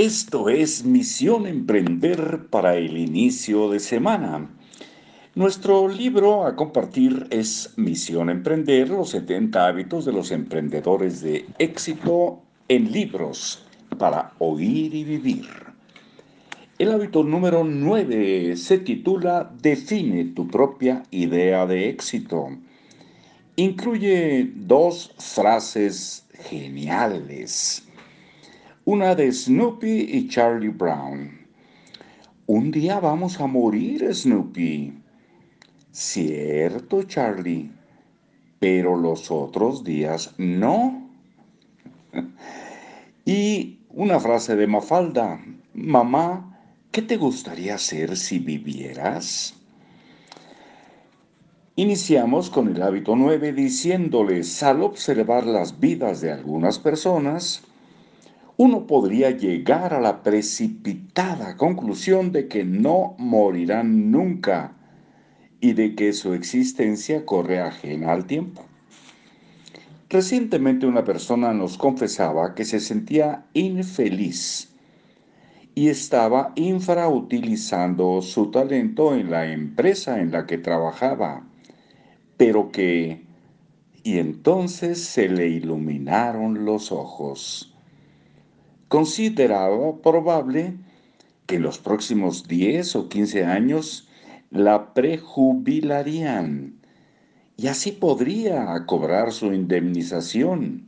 Esto es Misión Emprender para el inicio de semana. Nuestro libro a compartir es Misión Emprender, los 70 hábitos de los emprendedores de éxito en libros para oír y vivir. El hábito número 9 se titula Define tu propia idea de éxito. Incluye dos frases geniales una de Snoopy y Charlie Brown. Un día vamos a morir, Snoopy. Cierto, Charlie, pero los otros días no. y una frase de Mafalda. Mamá, ¿qué te gustaría hacer si vivieras? Iniciamos con el hábito 9 diciéndoles, al observar las vidas de algunas personas, uno podría llegar a la precipitada conclusión de que no morirán nunca y de que su existencia corre ajena al tiempo. Recientemente una persona nos confesaba que se sentía infeliz y estaba infrautilizando su talento en la empresa en la que trabajaba, pero que... Y entonces se le iluminaron los ojos consideraba probable que en los próximos 10 o 15 años la prejubilarían y así podría cobrar su indemnización.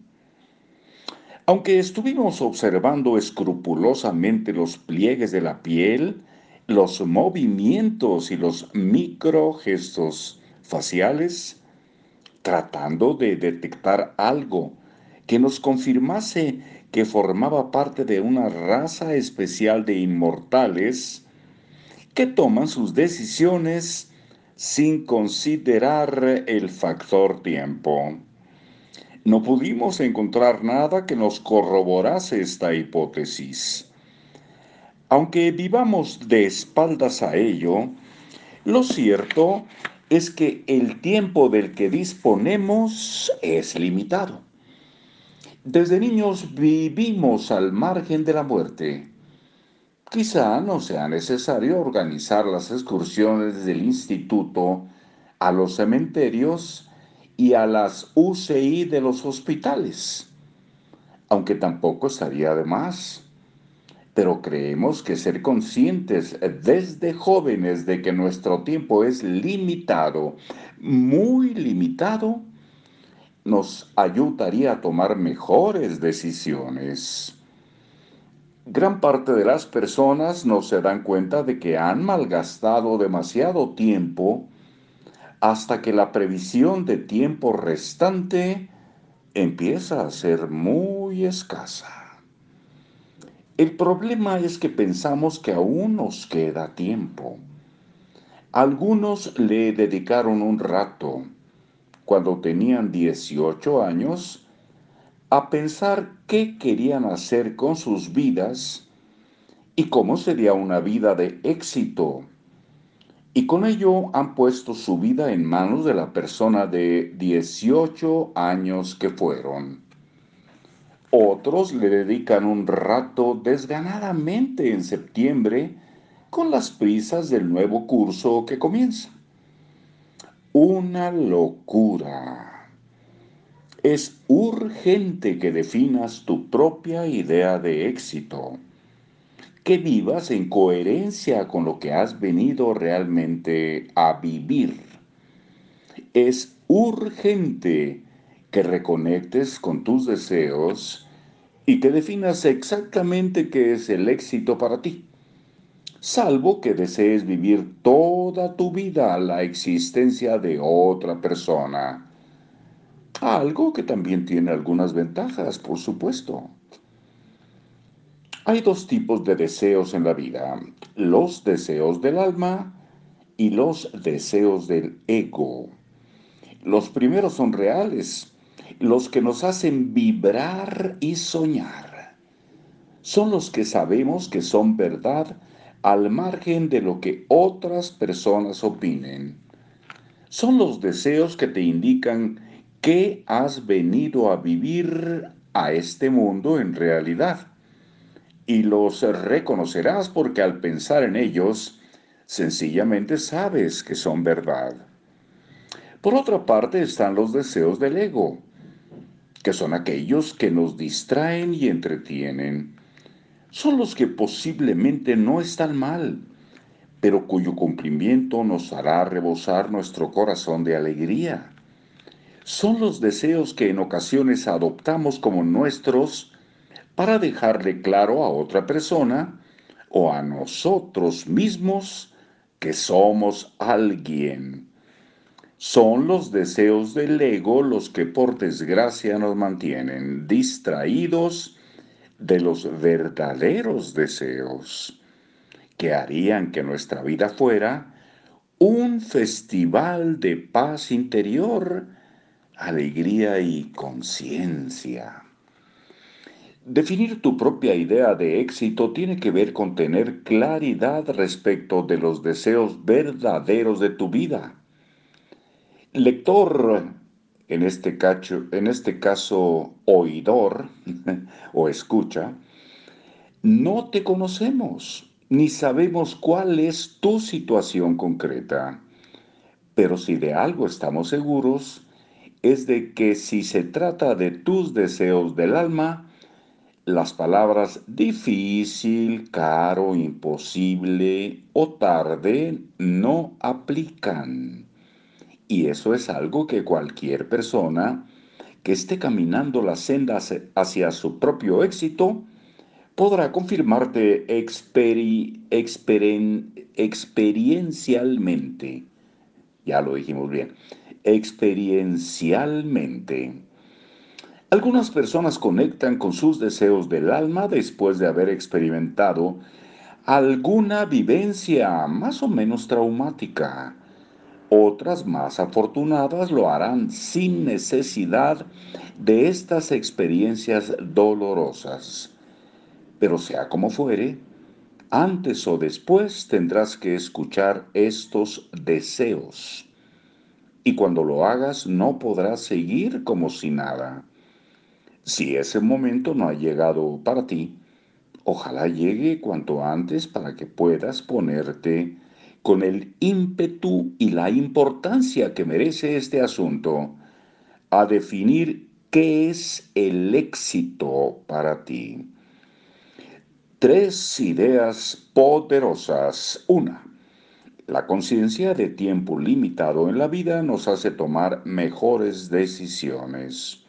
Aunque estuvimos observando escrupulosamente los pliegues de la piel, los movimientos y los microgestos faciales, tratando de detectar algo que nos confirmase que formaba parte de una raza especial de inmortales que toman sus decisiones sin considerar el factor tiempo. No pudimos encontrar nada que nos corroborase esta hipótesis. Aunque vivamos de espaldas a ello, lo cierto es que el tiempo del que disponemos es limitado. Desde niños vivimos al margen de la muerte. Quizá no sea necesario organizar las excursiones del instituto a los cementerios y a las UCI de los hospitales, aunque tampoco estaría de más. Pero creemos que ser conscientes desde jóvenes de que nuestro tiempo es limitado, muy limitado, nos ayudaría a tomar mejores decisiones. Gran parte de las personas no se dan cuenta de que han malgastado demasiado tiempo hasta que la previsión de tiempo restante empieza a ser muy escasa. El problema es que pensamos que aún nos queda tiempo. Algunos le dedicaron un rato, cuando tenían 18 años, a pensar qué querían hacer con sus vidas y cómo sería una vida de éxito. Y con ello han puesto su vida en manos de la persona de 18 años que fueron. Otros le dedican un rato desganadamente en septiembre con las prisas del nuevo curso que comienza una locura. Es urgente que definas tu propia idea de éxito, que vivas en coherencia con lo que has venido realmente a vivir. Es urgente que reconectes con tus deseos y que definas exactamente qué es el éxito para ti salvo que desees vivir toda tu vida la existencia de otra persona. Algo que también tiene algunas ventajas, por supuesto. Hay dos tipos de deseos en la vida, los deseos del alma y los deseos del ego. Los primeros son reales, los que nos hacen vibrar y soñar. Son los que sabemos que son verdad al margen de lo que otras personas opinen. Son los deseos que te indican qué has venido a vivir a este mundo en realidad. y los reconocerás porque al pensar en ellos, sencillamente sabes que son verdad. Por otra parte están los deseos del ego, que son aquellos que nos distraen y entretienen. Son los que posiblemente no están mal, pero cuyo cumplimiento nos hará rebosar nuestro corazón de alegría. Son los deseos que en ocasiones adoptamos como nuestros para dejarle claro a otra persona o a nosotros mismos que somos alguien. Son los deseos del ego los que por desgracia nos mantienen distraídos de los verdaderos deseos que harían que nuestra vida fuera un festival de paz interior, alegría y conciencia. Definir tu propia idea de éxito tiene que ver con tener claridad respecto de los deseos verdaderos de tu vida. Lector, en este, en este caso oidor o escucha, no te conocemos ni sabemos cuál es tu situación concreta. Pero si de algo estamos seguros, es de que si se trata de tus deseos del alma, las palabras difícil, caro, imposible o tarde no aplican. Y eso es algo que cualquier persona que esté caminando la senda hacia su propio éxito podrá confirmarte experiencialmente. Ya lo dijimos bien, experiencialmente. Algunas personas conectan con sus deseos del alma después de haber experimentado alguna vivencia más o menos traumática. Otras más afortunadas lo harán sin necesidad de estas experiencias dolorosas. Pero sea como fuere, antes o después tendrás que escuchar estos deseos. Y cuando lo hagas no podrás seguir como si nada. Si ese momento no ha llegado para ti, ojalá llegue cuanto antes para que puedas ponerte con el ímpetu y la importancia que merece este asunto a definir qué es el éxito para ti. Tres ideas poderosas. Una, la conciencia de tiempo limitado en la vida nos hace tomar mejores decisiones.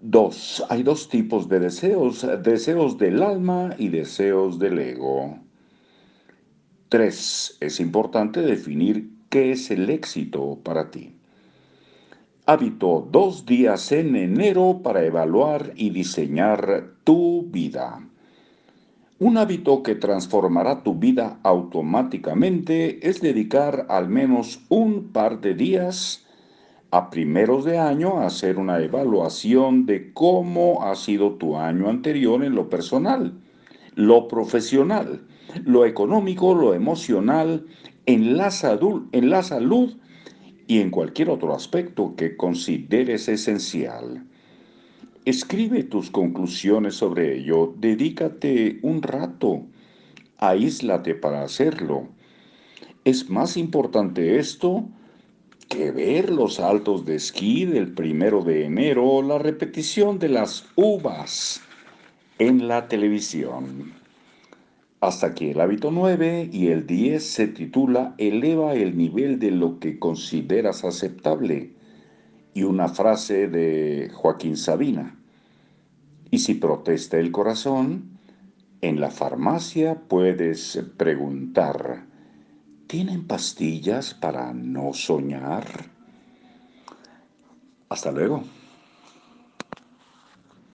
Dos, hay dos tipos de deseos, deseos del alma y deseos del ego. Tres, es importante definir qué es el éxito para ti. Hábito dos días en enero para evaluar y diseñar tu vida. Un hábito que transformará tu vida automáticamente es dedicar al menos un par de días a primeros de año hacer una evaluación de cómo ha sido tu año anterior en lo personal, lo profesional, lo económico, lo emocional, en la, salud, la salud y en cualquier otro aspecto que consideres esencial. Escribe tus conclusiones sobre ello, dedícate un rato, aíslate para hacerlo. Es más importante esto que ver los saltos de esquí del primero de enero o la repetición de las uvas en la televisión. Hasta aquí el hábito 9 y el 10 se titula Eleva el nivel de lo que consideras aceptable y una frase de Joaquín Sabina. Y si protesta el corazón, en la farmacia puedes preguntar, ¿Tienen pastillas para no soñar? Hasta luego.